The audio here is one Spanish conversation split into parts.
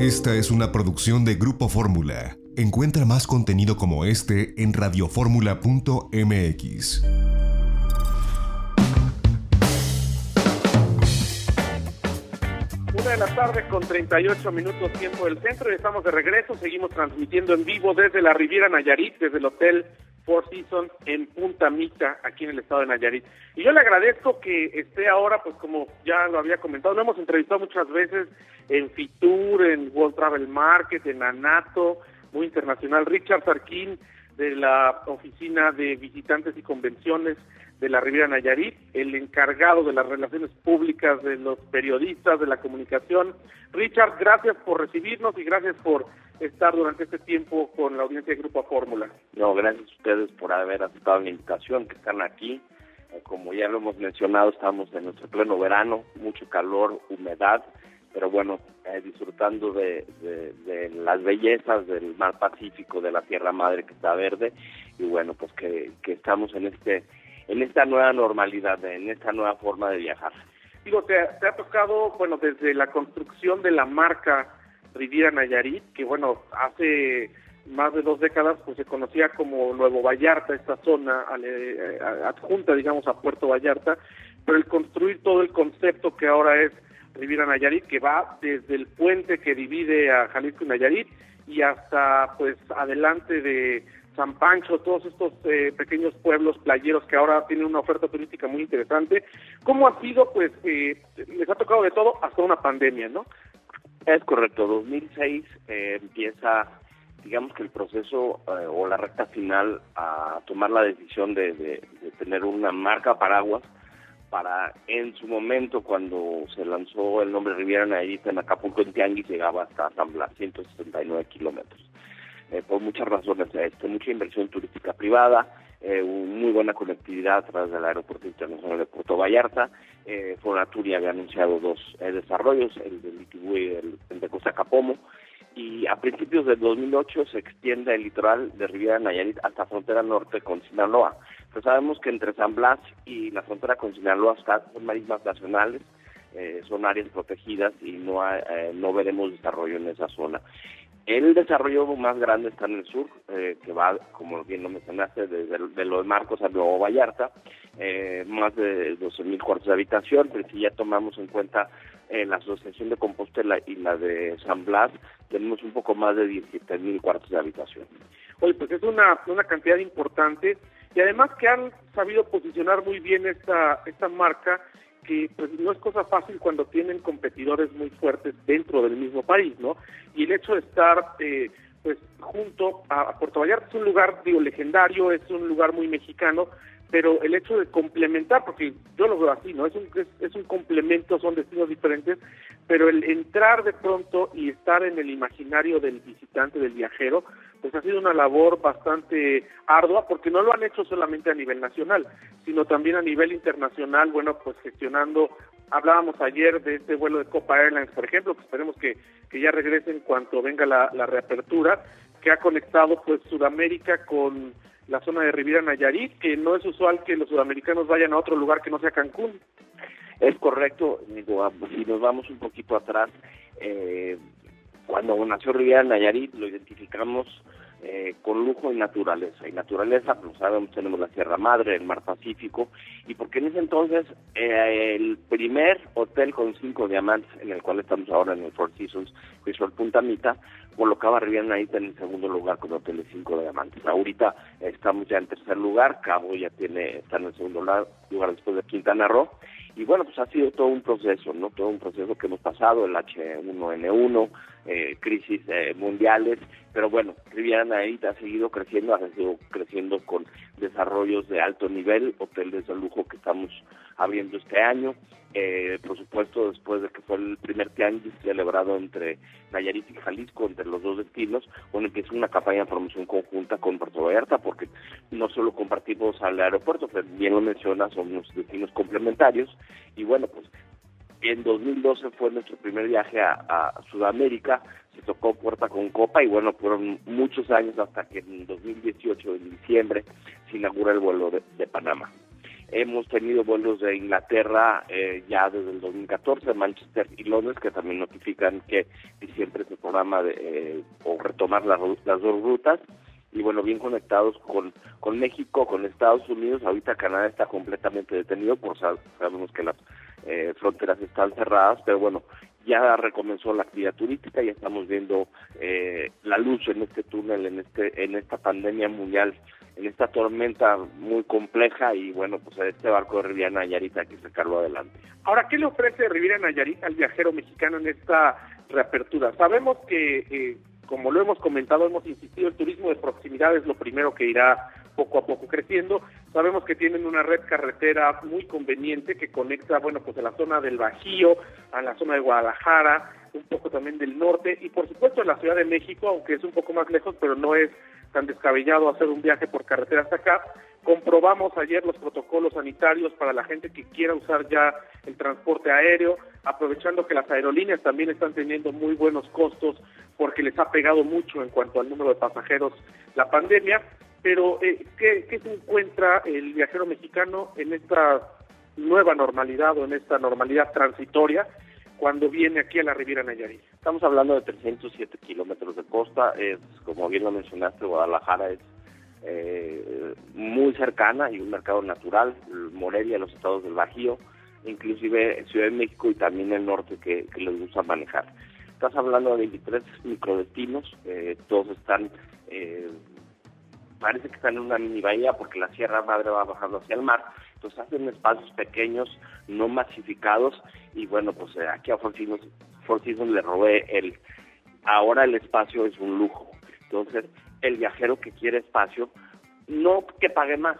Esta es una producción de Grupo Fórmula. Encuentra más contenido como este en radioformula.mx. Una de la tarde con 38 minutos tiempo del centro y estamos de regreso. Seguimos transmitiendo en vivo desde la Riviera Nayarit, desde el Hotel Four Seasons en Punta Mita, aquí en el estado de Nayarit. Y yo le agradezco que esté ahora, pues como ya lo había comentado, lo hemos entrevistado muchas veces en Fitur, en World Travel Market, en Anato, muy internacional, Richard Sarkin de la Oficina de Visitantes y Convenciones de la Riviera Nayarit, el encargado de las relaciones públicas de los periodistas, de la comunicación. Richard, gracias por recibirnos y gracias por estar durante este tiempo con la audiencia de Grupo Fórmula. No, gracias a ustedes por haber aceptado la invitación, que están aquí. Eh, como ya lo hemos mencionado, estamos en nuestro pleno verano, mucho calor, humedad, pero bueno, eh, disfrutando de, de, las bellezas del mar Pacífico, de la Tierra Madre que está verde, y bueno, pues que, que estamos en este en esta nueva normalidad, en esta nueva forma de viajar. Digo, te, te ha tocado, bueno, desde la construcción de la marca Riviera Nayarit, que bueno, hace más de dos décadas pues se conocía como Nuevo Vallarta, esta zona eh, adjunta, digamos, a Puerto Vallarta, pero el construir todo el concepto que ahora es Riviera Nayarit, que va desde el puente que divide a Jalisco y Nayarit y hasta pues adelante de San Pancho, todos estos eh, pequeños pueblos playeros que ahora tienen una oferta turística muy interesante. ¿Cómo ha sido? Pues eh, les ha tocado de todo hasta una pandemia, ¿no? Es correcto, 2006 eh, empieza, digamos que el proceso o la recta final a tomar la decisión de, tener una marca paraguas para en su momento cuando se lanzó el nombre Riviera Nayarit en Acapulco en Tianguis llegaba hasta San Blas, 169 kilómetros. Eh, por muchas razones, este, mucha inversión turística privada, eh, muy buena conectividad a través del Aeropuerto Internacional de Puerto Vallarta. Eh, Fonaturi había anunciado dos eh, desarrollos, el de Litibú y el, de Costa Capomo. Y a principios del 2008 se extiende el litoral de Riviera Nayarit hasta frontera norte con Sinaloa. Pero sabemos que entre San Blas y la frontera con Sinaloa son marismas nacionales, eh, son áreas protegidas y no, eh, no veremos desarrollo en esa zona. El desarrollo más grande está en el sur, eh, que va, como bien lo mencionaste, desde de los Marcos a Nuevo Vallarta, eh, más de 12.000 cuartos de habitación, pero si ya tomamos en cuenta eh, la Asociación de Compostela y la de San Blas, tenemos un poco más de 17.000 cuartos de habitación. Oye, pues es una, una cantidad importante y además que han sabido posicionar muy bien esta, esta marca que pues no es cosa fácil cuando tienen competidores muy fuertes dentro del mismo país, ¿no? Y el hecho de estar eh, pues junto a, Puerto Vallarta es un lugar digo legendario, es un lugar muy mexicano, pero el hecho de complementar, porque yo lo veo así, ¿no? Es un, es, un complemento, son destinos diferentes, pero el entrar de pronto y estar en el imaginario del visitante, del viajero, pues ha sido una labor bastante ardua, porque no lo han hecho solamente a nivel nacional, sino también a nivel internacional, bueno, pues gestionando, hablábamos ayer de este vuelo de Copa Airlines, por ejemplo, que esperemos que, que ya regrese en cuanto venga la, la reapertura, que ha conectado pues Sudamérica con la zona de Riviera Nayarit, que no es usual que los sudamericanos vayan a otro lugar que no sea Cancún. Es correcto, digo, ah, si nos vamos un poquito atrás, eh, cuando nació Riviera Nayarit lo identificamos eh, con lujo y naturaleza. Y naturaleza, pues sabemos, tenemos la Sierra Madre, el Mar Pacífico, y porque en ese entonces eh, el primer hotel con cinco diamantes, en el cual estamos ahora en el Four Seasons, Resort Punta Mita, colocaba Riviera Nayarit en el segundo lugar con hoteles cinco diamantes. Ahorita estamos ya en tercer lugar, Cabo ya tiene está en el segundo lugar después de Quintana Roo, y bueno, pues ha sido todo un proceso, ¿no? Todo un proceso que hemos pasado, el H1N1, eh, crisis eh, mundiales, pero bueno, Riviera Nayarit ha seguido creciendo, ha seguido creciendo con desarrollos de alto nivel, hoteles de lujo que estamos abriendo este año, eh, por supuesto después de que fue el primer tianguis celebrado entre Nayarit y Jalisco, entre los dos destinos, bueno, empieza una campaña de promoción conjunta con Puerto Vallarta, porque no solo compartimos al aeropuerto, pero bien lo menciona, son unos destinos complementarios, y bueno, pues en 2012 fue nuestro primer viaje a, Sudamérica, se tocó puerta con copa y bueno, fueron muchos años hasta que en 2018, en diciembre, se inaugura el vuelo de, Panamá. Hemos tenido vuelos de Inglaterra eh, ya desde el 2014, Manchester y Londres, que también notifican que diciembre es el programa de, eh, o retomar las dos rutas. Y bueno, bien conectados con, con México, con Estados Unidos. Ahorita Canadá está completamente detenido, por sabemos que las eh, fronteras están cerradas, pero bueno, ya recomenzó la actividad turística, ya estamos viendo la luz en este túnel, en este en esta pandemia mundial en esta tormenta muy compleja y bueno, pues este barco de Riviera Nayarit hay que sacarlo adelante. Ahora, ¿qué le ofrece Riviera Nayarit al viajero mexicano en esta reapertura? Sabemos que, eh, como lo hemos comentado, hemos insistido, el turismo de proximidad es lo primero que irá poco a poco creciendo. Sabemos que tienen una red carretera muy conveniente que conecta, bueno, pues a la zona del Bajío, a la zona de Guadalajara, un poco también del norte y por supuesto en la Ciudad de México, aunque es un poco más lejos, pero no es tan descabellado hacer un viaje por carretera hasta acá. Comprobamos ayer los protocolos sanitarios para la gente que quiera usar ya el transporte aéreo, aprovechando que las aerolíneas también están teniendo muy buenos costos porque les ha pegado mucho en cuanto al número de pasajeros la pandemia. Pero, eh, ¿qué, ¿qué se encuentra el viajero mexicano en esta nueva normalidad o en esta normalidad transitoria? cuando viene aquí a la Riviera Nayarit. Estamos hablando de 307 kilómetros de costa, es, como bien lo mencionaste, Guadalajara es eh, muy cercana y un mercado natural, Morelia, los estados del Bajío, inclusive Ciudad de México y también el norte que, les gusta manejar. Estás hablando de 23 microdestinos, eh, todos están, eh, parece que están en una mini bahía porque la Sierra Madre va bajando hacia el mar, entonces hacen espacios pequeños, no masificados, y bueno, pues eh, aquí a Four le robé el, ahora el espacio es un lujo. Entonces, el viajero que quiere espacio, no que pague más,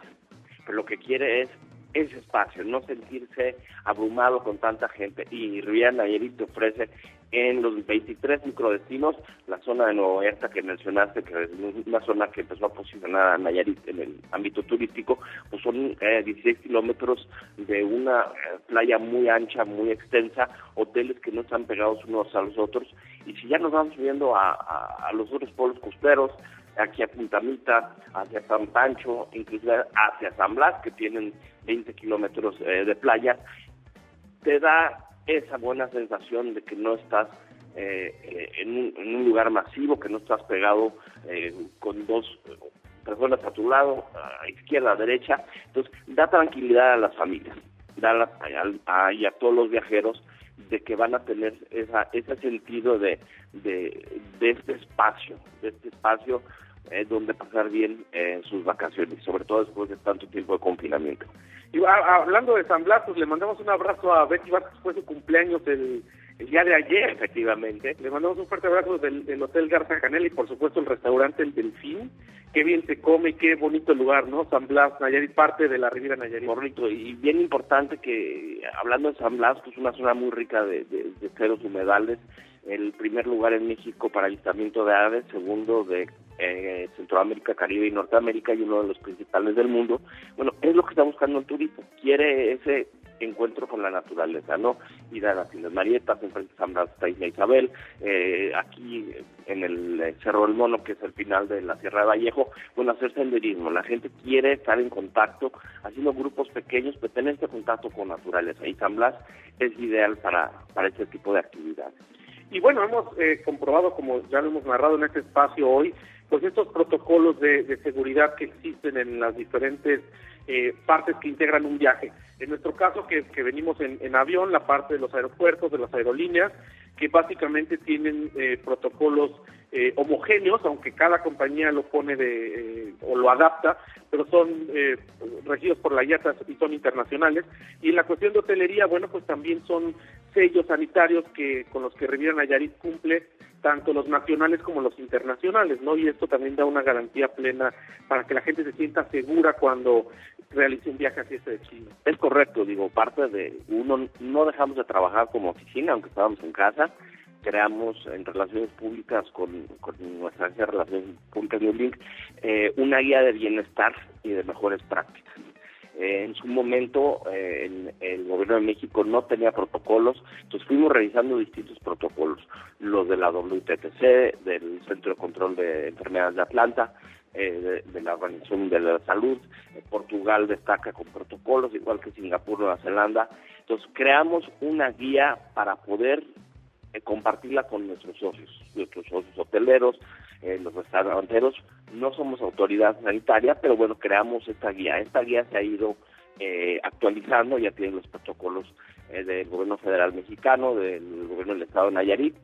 pero lo que quiere es ese espacio, no sentirse abrumado con tanta gente. Y Riviera Nayarit te ofrece en los 23 microdestinos, la zona de Nueva Oerta que mencionaste, que es una zona que empezó a posicionar a Nayarit en el ámbito turístico, pues son 16 eh, kilómetros de una eh, playa muy ancha, muy extensa, hoteles que no están pegados unos a los otros, y si ya nos vamos viendo a, los otros pueblos costeros, aquí a Puntamita, hacia San Pancho, inclusive hacia San Blas, que tienen 20 kilómetros eh, de playa, te da esa buena sensación de que no estás eh, eh, en, un, lugar masivo, que no estás pegado eh, con dos personas a tu lado, a izquierda, a derecha. Entonces, da tranquilidad a las familias, da a, y a todos los viajeros de que van a tener esa, ese sentido de, de, este espacio, de este espacio donde pasar bien sus vacaciones, sobre todo después de tanto tiempo de confinamiento. Y hablando de San Blas, pues le mandamos un abrazo a Betty Vázquez, fue su cumpleaños el, día de ayer, efectivamente. Le mandamos un fuerte abrazo del, Hotel Garza Canel y por supuesto el restaurante El Delfín. Qué bien se come, qué bonito lugar, ¿no? San Blas, Nayarit, parte de la Riviera Nayarit. Bonito, y bien importante que, hablando de San Blas, pues una zona muy rica de, de, de ceros humedales, el primer lugar en México para avistamiento de aves, segundo de eh, Centroamérica, Caribe y Norteamérica y uno de los principales del mundo. Bueno, es lo que está buscando el turismo, quiere ese encuentro con la naturaleza, ¿no? Ir a las Islas Marietas, enfrente de San Blas Isla Isabel, eh, aquí en el eh, Cerro del Mono, que es el final de la Sierra de Vallejo, bueno, hacer senderismo. La gente quiere estar en contacto, haciendo grupos pequeños, pero tener este contacto con naturaleza. Y San Blas es ideal para, para este tipo de actividades. Y bueno, hemos eh, comprobado, como ya lo hemos narrado en este espacio hoy, pues estos protocolos de, seguridad que existen en las diferentes eh, partes que integran un viaje. En nuestro caso, que, venimos en, avión, la parte de los aeropuertos, de las aerolíneas, que básicamente tienen eh, protocolos eh, homogéneos, aunque cada compañía lo pone de, eh, o lo adapta, pero son eh, regidos por la IATA y son internacionales. Y en la cuestión de hotelería, bueno, pues también son sellos sanitarios que con los que Riviera Nayarit cumple tanto los nacionales como los internacionales, ¿no? Y esto también da una garantía plena para que la gente se sienta segura cuando realice un viaje hacia este de Chile. Es correcto, digo, parte de uno no dejamos de trabajar como oficina, aunque estábamos en casa, creamos en relaciones públicas con, nuestra agencia de relaciones públicas New Link eh, una guía de bienestar y de mejores prácticas. Eh, en su momento eh, el, gobierno de México no tenía protocolos, entonces fuimos revisando distintos protocolos, los de la WTTC, del Centro de Control de Enfermedades de Atlanta, de, de, la Organización de la Salud. Portugal destaca con protocolos, igual que Singapur, Nueva Zelanda. Entonces, creamos una guía para poder compartirla con nuestros socios, nuestros socios hoteleros, los restauranteros. No somos autoridad sanitaria, pero bueno, creamos esta guía. Esta guía se ha ido eh, actualizando, ya tiene los protocolos eh, del gobierno federal mexicano, del gobierno del estado de Nayarit,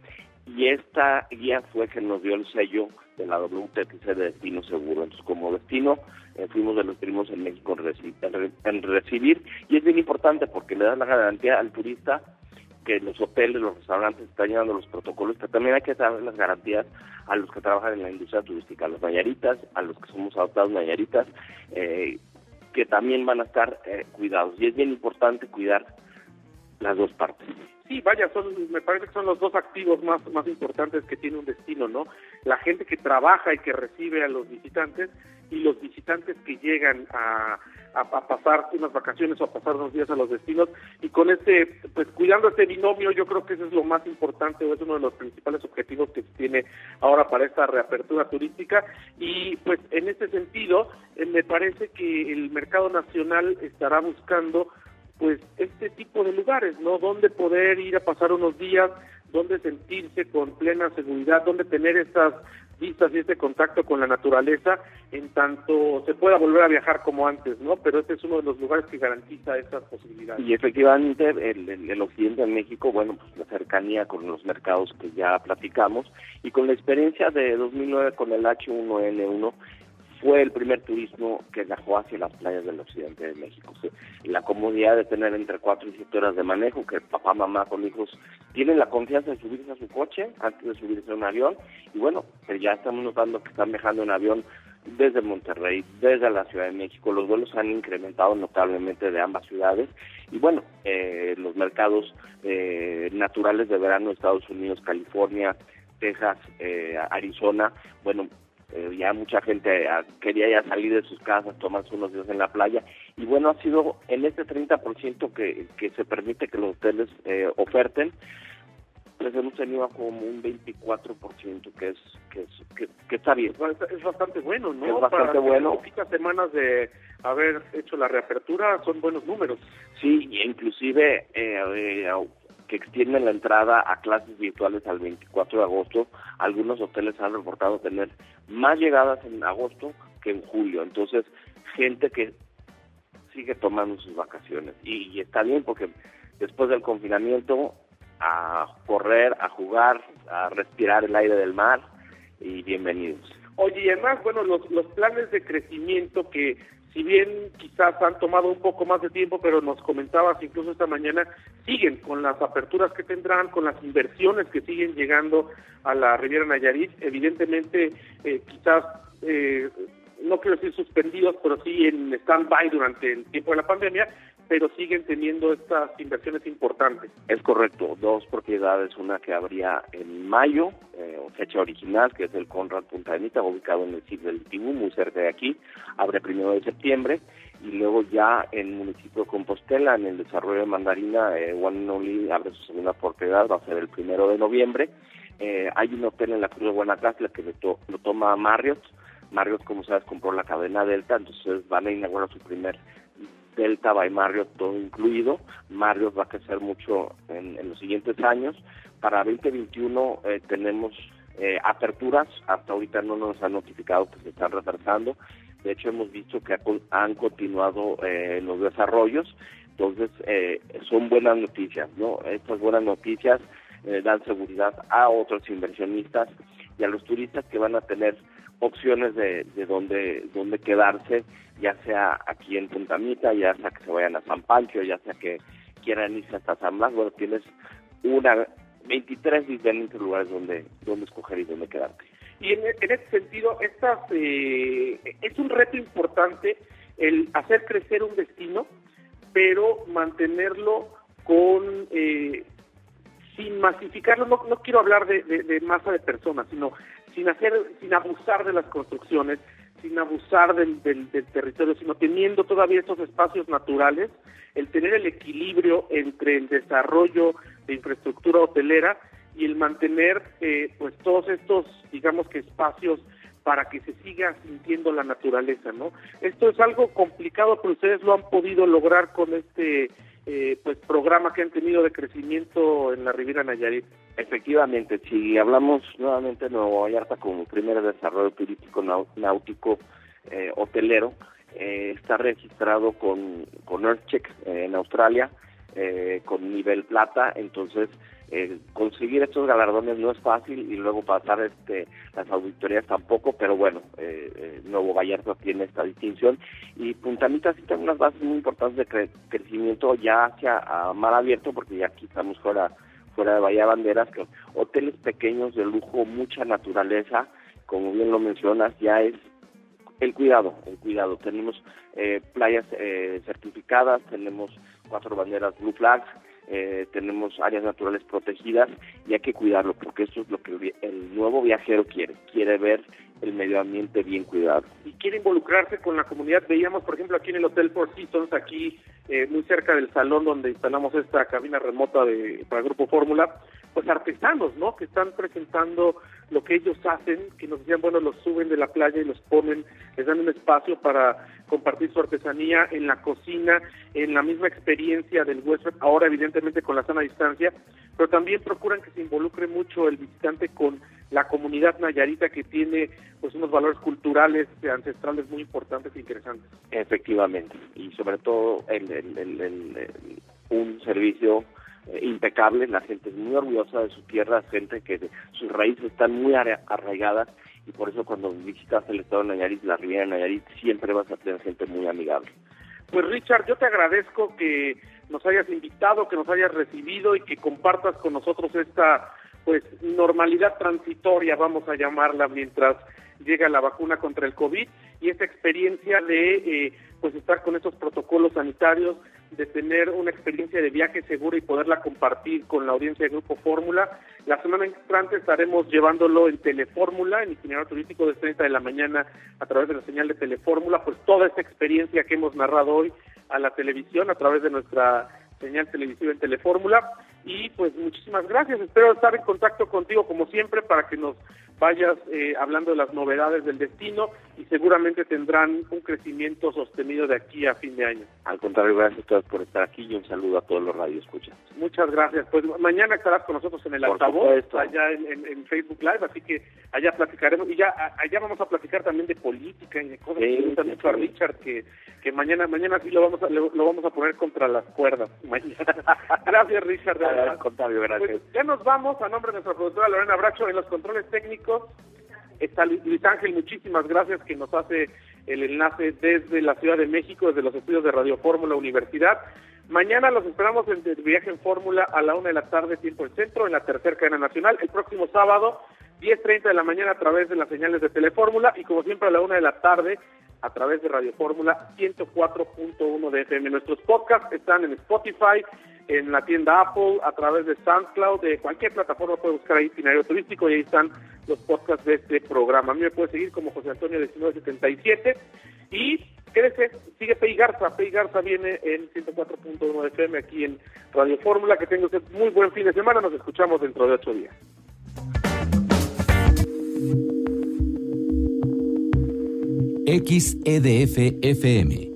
y esta guía fue que nos dio el sello de la WTC de Destino Seguro. Entonces, como destino, eh, fuimos de los primos en México en, en, recibir, y es bien importante porque le da la garantía al turista que los hoteles, los restaurantes están llevando los protocolos, pero también hay que dar las garantías a los que trabajan en la industria turística, a los mayaritas, a los que somos adoptados mayaritas, eh, que también van a estar eh, cuidados. Y es bien importante cuidar las dos partes. Sí, vaya, son, me parece que son los dos activos más, más importantes que tiene un destino, ¿no? La gente que trabaja y que recibe a los visitantes y los visitantes que llegan a, a, pasar unas vacaciones o a pasar unos días a los destinos y con este, pues cuidando este binomio, yo creo que eso es lo más importante o es uno de los principales objetivos que se tiene ahora para esta reapertura turística y pues en este sentido eh, me parece que el mercado nacional estará buscando pues este tipo de lugares, ¿no? Donde poder ir a pasar unos días, donde sentirse con plena seguridad, donde tener estas vistas y este contacto con la naturaleza en tanto se pueda volver a viajar como antes, ¿no? Pero este es uno de los lugares que garantiza estas posibilidades. Y efectivamente el, el, occidente de México, bueno, pues la cercanía con los mercados que ya platicamos y con la experiencia de 2009 con el H1N1 fue el primer turismo que viajó hacia las playas del occidente de México. la comodidad de tener entre cuatro y siete horas de manejo, que papá, mamá con hijos tienen la confianza de subirse a su coche antes de subirse a un avión. Y bueno, pues ya estamos notando que están viajando en avión desde Monterrey, desde la Ciudad de México. Los vuelos han incrementado notablemente de ambas ciudades. Y bueno, eh, los mercados eh, naturales de verano Estados Unidos, California, Texas, eh, Arizona, bueno, eh, ya mucha gente ah, quería ya salir de sus casas, tomarse unos días en la playa, y bueno, ha sido en este 30% que, que se permite que los hoteles eh, oferten, pues hemos tenido como un 24% que es que, es, que, está bien. Es, bastante bueno, ¿no? Es bastante Para bueno. Poquitas semanas de haber hecho la reapertura son buenos números. Sí, inclusive eh, eh que extienden la entrada a clases virtuales al 24 de agosto. Algunos hoteles han reportado tener más llegadas en agosto que en julio. Entonces, gente que sigue tomando sus vacaciones. Y, está bien porque después del confinamiento, a correr, a jugar, a respirar el aire del mar y bienvenidos. Oye, y además, bueno, los, los planes de crecimiento que si bien quizás han tomado un poco más de tiempo, pero nos comentabas incluso esta mañana, siguen con las aperturas que tendrán, con las inversiones que siguen llegando a la Riviera Nayarit, evidentemente eh, quizás, eh, no quiero decir suspendidos, pero sí en stand-by durante el tiempo de la pandemia, pero siguen teniendo estas inversiones importantes. Es correcto, dos propiedades, una que habría en mayo, eh, fecha original, que es el Conrad Punta Anita, ubicado en el sitio del Tibú, muy cerca de aquí, abre primero de septiembre, y luego ya en el municipio de Compostela, en el desarrollo de Mandarina, eh, One abre su segunda propiedad, va a ser el primero de noviembre. Eh, hay un hotel en la Cruz de Guanacaste que lo, lo toma Marriott, Marriott, como sabes, compró la cadena Delta, entonces van a inaugurar su primer Delta by Marriott todo incluido. Marriott va a crecer mucho en, los siguientes años. Para 2021 eh, tenemos eh, aperturas, hasta ahorita no nos han notificado que se están retrasando. De hecho, hemos visto que han continuado eh, los desarrollos. Entonces, eh, son buenas noticias, ¿no? Estas buenas noticias dan seguridad a otros inversionistas y a los turistas que van a tener opciones de, de dónde, dónde quedarse, ya sea aquí en Puntamita, ya sea que se vayan a San Pancho, ya sea que quieran irse hasta San Blas, bueno, tienes una 23 diferentes lugares donde, donde escoger y donde quedarte. Y en, en ese sentido, estas, eh, es un reto importante el hacer crecer un destino, pero mantenerlo con eh, sin masificarlo, no, no quiero hablar de, de, masa de personas, sino sin hacer, sin abusar de las construcciones, sin abusar del, del, territorio, sino teniendo todavía estos espacios naturales, el tener el equilibrio entre el desarrollo de infraestructura hotelera y el mantener eh, pues todos estos digamos que espacios para que se siga sintiendo la naturaleza, ¿no? Esto es algo complicado, pero ustedes lo han podido lograr con este eh, pues programa que han tenido de crecimiento en la Riviera Nayarit. Efectivamente, si hablamos nuevamente de Nuevo Vallarta como primer desarrollo turístico náutico eh, hotelero, eh, está registrado con, con EarthCheck en Australia, con nivel plata, entonces conseguir estos galardones no es fácil y luego pasar este las auditorías tampoco, pero bueno, eh, eh, Nuevo Vallarta tiene esta distinción. Y Puntamita sí tiene unas bases muy importantes de crecimiento ya hacia a mar abierto porque ya aquí estamos fuera fuera de Bahía Banderas, que hoteles pequeños de lujo, mucha naturaleza, como bien lo mencionas, ya es el cuidado, el cuidado. Tenemos eh, playas eh, certificadas, tenemos cuatro banderas Blue Flags, eh, tenemos áreas naturales protegidas y hay que cuidarlo porque eso es lo que el nuevo viajero quiere, quiere ver el medio ambiente bien cuidado. Y quiere involucrarse con la comunidad. Veíamos, por ejemplo, aquí en el Hotel Four Seasons, aquí eh, muy cerca del salón donde instalamos esta cabina remota de, para el Grupo Fórmula, pues artesanos, ¿no? Que están presentando lo que ellos hacen, que nos decían, bueno, los suben de la playa y los ponen, les dan un espacio para compartir su artesanía en la cocina, en la misma experiencia del huésped, ahora evidentemente con la sana distancia, pero también procuran que se involucre mucho el visitante con la comunidad nayarita que tiene pues unos valores culturales ancestrales muy importantes e interesantes. Efectivamente, y sobre todo el, el, un servicio eh, impecable, la gente es muy orgullosa de su tierra, gente que sus raíces están muy arraigadas y por eso cuando visitas el estado de Nayarit, la Riviera de Nayarit, siempre vas a tener gente muy amigable. Pues Richard, yo te agradezco que nos hayas invitado, que nos hayas recibido y que compartas con nosotros esta pues normalidad transitoria, vamos a llamarla, mientras llega la vacuna contra el COVID y esta experiencia de eh, pues estar con estos protocolos sanitarios, de tener una experiencia de viaje segura y poderla compartir con la audiencia de Grupo Fórmula. La semana entrante estaremos llevándolo en Telefórmula, en itinerario turístico de 30 de la mañana a través de la señal de Telefórmula, pues toda esta experiencia que hemos narrado hoy a la televisión a través de nuestra señal televisiva en Telefórmula. Y pues muchísimas gracias. Espero estar en contacto contigo como siempre para que nos vayas eh, hablando de las novedades del destino y seguramente tendrán un crecimiento sostenido de aquí a fin de año. Al contrario, gracias a todos por estar aquí y un saludo a todos los radioescuchas. Muchas gracias. Pues mañana estarás con nosotros en el altavoz, allá en, Facebook Live, así que allá platicaremos y ya allá vamos a platicar también de política y de cosas que le gustan mucho a Richard, que, que mañana mañana sí lo vamos a, lo, vamos a poner contra las cuerdas. gracias, Richard. Al contrario, gracias. Pues ya nos vamos a nombre de nuestra productora Lorena Bracho en los controles técnicos está Luis Ángel, muchísimas gracias que nos hace el enlace desde la Ciudad de México, desde los estudios de Radio Fórmula Universidad. Mañana los esperamos en el viaje en Fórmula a la una de la tarde, tiempo el centro, en la tercera cadena nacional. El próximo sábado, 10.30 de la mañana a través de las señales de Telefórmula y como siempre a la una de la tarde a través de Radio Fórmula 104.1 de FM. Nuestros podcasts están en Spotify, en la tienda Apple, a través de SoundCloud, de cualquier plataforma puede buscar ahí Itinerario Turístico y ahí están los podcasts de este programa. A mí me puede seguir como José Antonio 1977 y quédese, sigue Pei Garza. Pei Garza viene en 104.1 de FM aquí en Radio Fórmula. Que tenga usted muy buen fin de semana. Nos escuchamos dentro de ocho días. XEDF FM